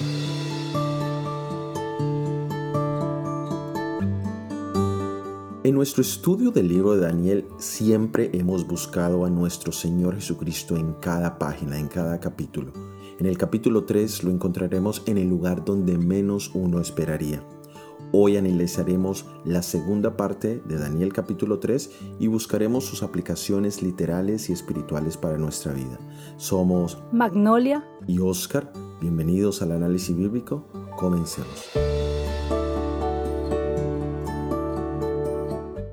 En nuestro estudio del libro de Daniel siempre hemos buscado a nuestro Señor Jesucristo en cada página, en cada capítulo. En el capítulo 3 lo encontraremos en el lugar donde menos uno esperaría. Hoy analizaremos la segunda parte de Daniel capítulo 3 y buscaremos sus aplicaciones literales y espirituales para nuestra vida. Somos Magnolia y Oscar. Bienvenidos al análisis bíblico. Comencemos.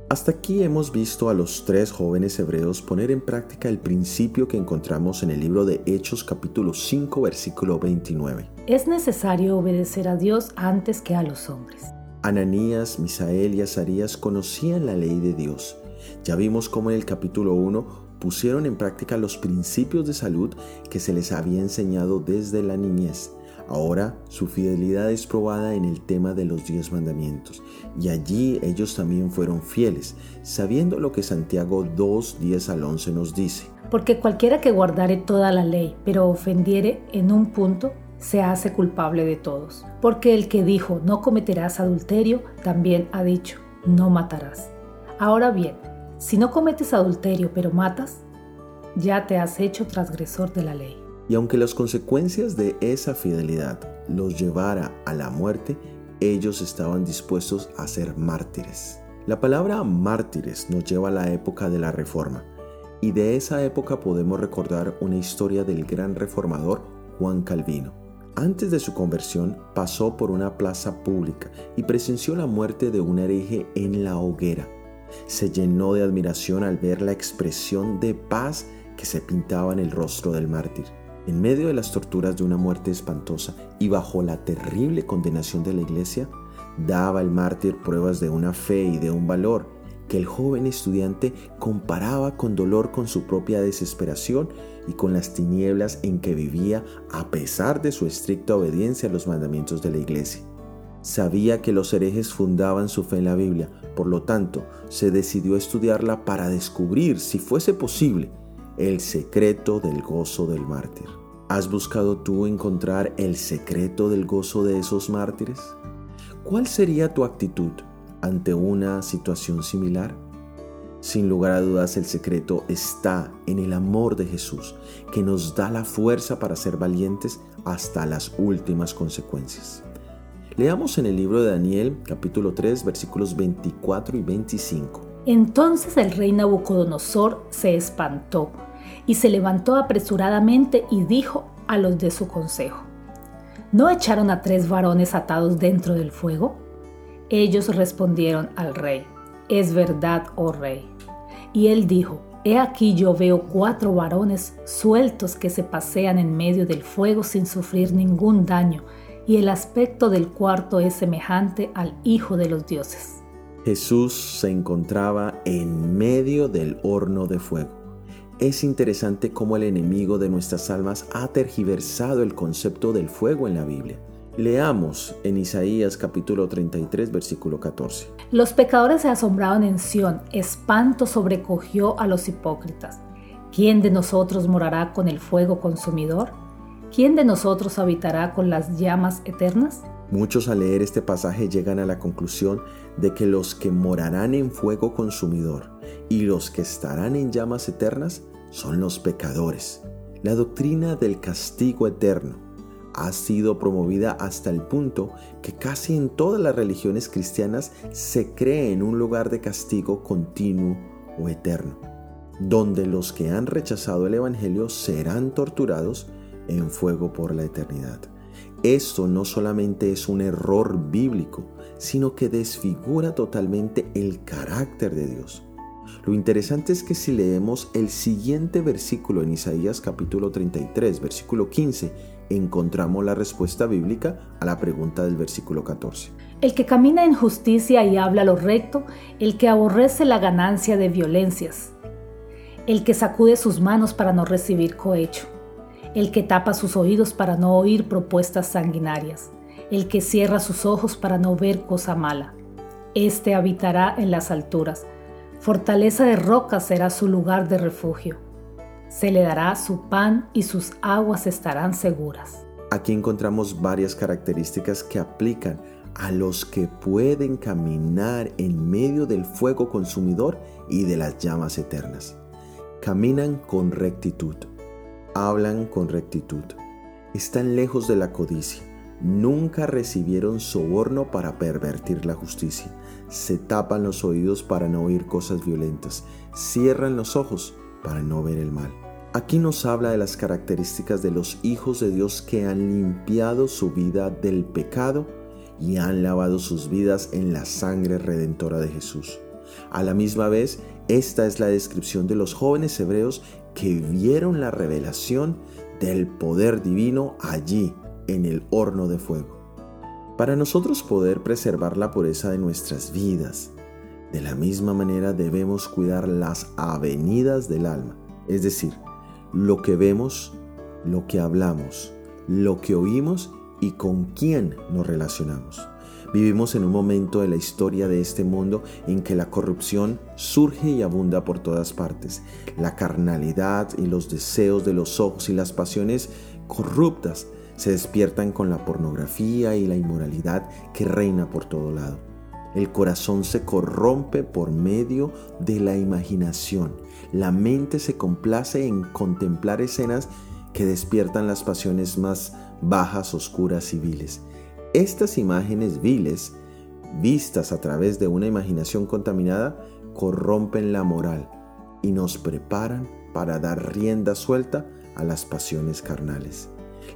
Hasta aquí hemos visto a los tres jóvenes hebreos poner en práctica el principio que encontramos en el libro de Hechos capítulo 5 versículo 29. Es necesario obedecer a Dios antes que a los hombres. Ananías, Misael y Azarías conocían la ley de Dios. Ya vimos cómo en el capítulo 1 pusieron en práctica los principios de salud que se les había enseñado desde la niñez. Ahora su fidelidad es probada en el tema de los diez mandamientos, y allí ellos también fueron fieles, sabiendo lo que Santiago 2, 10 al 11 nos dice. Porque cualquiera que guardare toda la ley, pero ofendiere en un punto, se hace culpable de todos. Porque el que dijo no cometerás adulterio, también ha dicho no matarás. Ahora bien, si no cometes adulterio pero matas, ya te has hecho transgresor de la ley. Y aunque las consecuencias de esa fidelidad los llevara a la muerte, ellos estaban dispuestos a ser mártires. La palabra mártires nos lleva a la época de la Reforma, y de esa época podemos recordar una historia del gran reformador Juan Calvino. Antes de su conversión pasó por una plaza pública y presenció la muerte de un hereje en la hoguera. Se llenó de admiración al ver la expresión de paz que se pintaba en el rostro del mártir. En medio de las torturas de una muerte espantosa y bajo la terrible condenación de la iglesia, daba el mártir pruebas de una fe y de un valor que el joven estudiante comparaba con dolor con su propia desesperación y con las tinieblas en que vivía a pesar de su estricta obediencia a los mandamientos de la iglesia. Sabía que los herejes fundaban su fe en la Biblia, por lo tanto, se decidió a estudiarla para descubrir, si fuese posible, el secreto del gozo del mártir. ¿Has buscado tú encontrar el secreto del gozo de esos mártires? ¿Cuál sería tu actitud ante una situación similar? Sin lugar a dudas el secreto está en el amor de Jesús, que nos da la fuerza para ser valientes hasta las últimas consecuencias. Leamos en el libro de Daniel capítulo 3 versículos 24 y 25. Entonces el rey Nabucodonosor se espantó y se levantó apresuradamente y dijo a los de su consejo, ¿no echaron a tres varones atados dentro del fuego? Ellos respondieron al rey, es verdad, oh rey. Y él dijo, He aquí yo veo cuatro varones sueltos que se pasean en medio del fuego sin sufrir ningún daño, y el aspecto del cuarto es semejante al Hijo de los dioses. Jesús se encontraba en medio del horno de fuego. Es interesante cómo el enemigo de nuestras almas ha tergiversado el concepto del fuego en la Biblia. Leamos en Isaías capítulo 33 versículo 14. Los pecadores se asombraron en Sión, espanto sobrecogió a los hipócritas. ¿Quién de nosotros morará con el fuego consumidor? ¿Quién de nosotros habitará con las llamas eternas? Muchos al leer este pasaje llegan a la conclusión de que los que morarán en fuego consumidor y los que estarán en llamas eternas son los pecadores. La doctrina del castigo eterno ha sido promovida hasta el punto que casi en todas las religiones cristianas se cree en un lugar de castigo continuo o eterno, donde los que han rechazado el Evangelio serán torturados en fuego por la eternidad. Esto no solamente es un error bíblico, sino que desfigura totalmente el carácter de Dios. Lo interesante es que si leemos el siguiente versículo en Isaías capítulo 33, versículo 15, encontramos la respuesta bíblica a la pregunta del versículo 14. El que camina en justicia y habla lo recto, el que aborrece la ganancia de violencias, el que sacude sus manos para no recibir cohecho, el que tapa sus oídos para no oír propuestas sanguinarias, el que cierra sus ojos para no ver cosa mala. Este habitará en las alturas, fortaleza de roca será su lugar de refugio. Se le dará su pan y sus aguas estarán seguras. Aquí encontramos varias características que aplican a los que pueden caminar en medio del fuego consumidor y de las llamas eternas. Caminan con rectitud, hablan con rectitud, están lejos de la codicia, nunca recibieron soborno para pervertir la justicia, se tapan los oídos para no oír cosas violentas, cierran los ojos para no ver el mal. Aquí nos habla de las características de los hijos de Dios que han limpiado su vida del pecado y han lavado sus vidas en la sangre redentora de Jesús. A la misma vez, esta es la descripción de los jóvenes hebreos que vieron la revelación del poder divino allí, en el horno de fuego. Para nosotros poder preservar la pureza de nuestras vidas, de la misma manera debemos cuidar las avenidas del alma, es decir, lo que vemos, lo que hablamos, lo que oímos y con quién nos relacionamos. Vivimos en un momento de la historia de este mundo en que la corrupción surge y abunda por todas partes. La carnalidad y los deseos de los ojos y las pasiones corruptas se despiertan con la pornografía y la inmoralidad que reina por todo lado. El corazón se corrompe por medio de la imaginación. La mente se complace en contemplar escenas que despiertan las pasiones más bajas, oscuras y viles. Estas imágenes viles, vistas a través de una imaginación contaminada, corrompen la moral y nos preparan para dar rienda suelta a las pasiones carnales.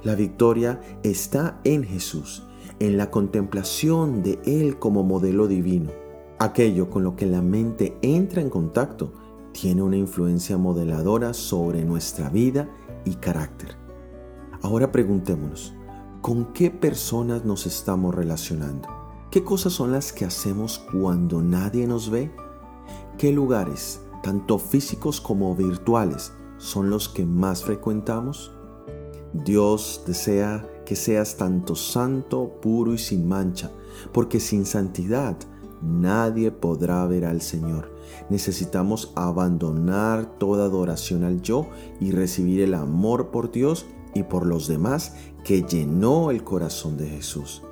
La victoria está en Jesús en la contemplación de Él como modelo divino. Aquello con lo que la mente entra en contacto tiene una influencia modeladora sobre nuestra vida y carácter. Ahora preguntémonos, ¿con qué personas nos estamos relacionando? ¿Qué cosas son las que hacemos cuando nadie nos ve? ¿Qué lugares, tanto físicos como virtuales, son los que más frecuentamos? Dios desea que seas tanto santo, puro y sin mancha, porque sin santidad nadie podrá ver al Señor. Necesitamos abandonar toda adoración al yo y recibir el amor por Dios y por los demás que llenó el corazón de Jesús.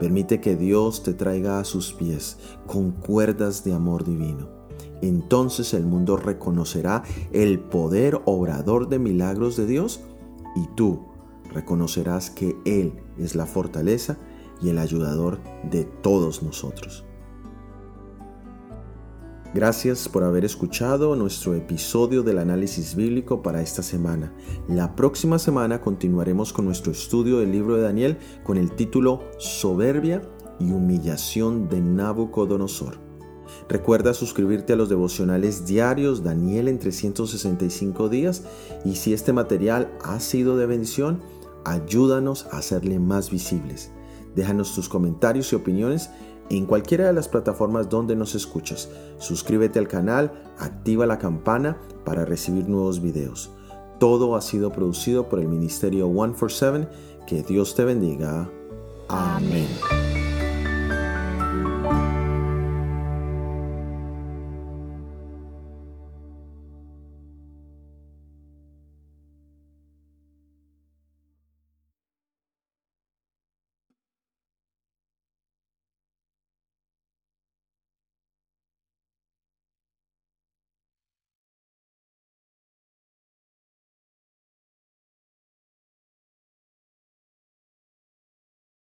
Permite que Dios te traiga a sus pies con cuerdas de amor divino. Entonces el mundo reconocerá el poder obrador de milagros de Dios y tú reconocerás que Él es la fortaleza y el ayudador de todos nosotros. Gracias por haber escuchado nuestro episodio del análisis bíblico para esta semana. La próxima semana continuaremos con nuestro estudio del libro de Daniel con el título Soberbia y humillación de Nabucodonosor. Recuerda suscribirte a los devocionales diarios Daniel en 365 días y si este material ha sido de bendición, ayúdanos a hacerle más visibles. Déjanos tus comentarios y opiniones en cualquiera de las plataformas donde nos escuchas. Suscríbete al canal, activa la campana para recibir nuevos videos. Todo ha sido producido por el Ministerio 147. Que Dios te bendiga. Amén.